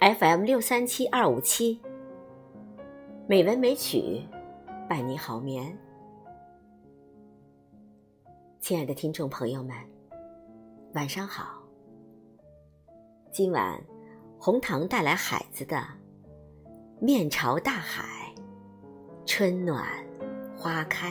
FM 六三七二五七，美文美曲，伴你好眠。亲爱的听众朋友们，晚上好。今晚红糖带来海子的《面朝大海，春暖花开》。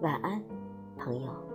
晚安朋友。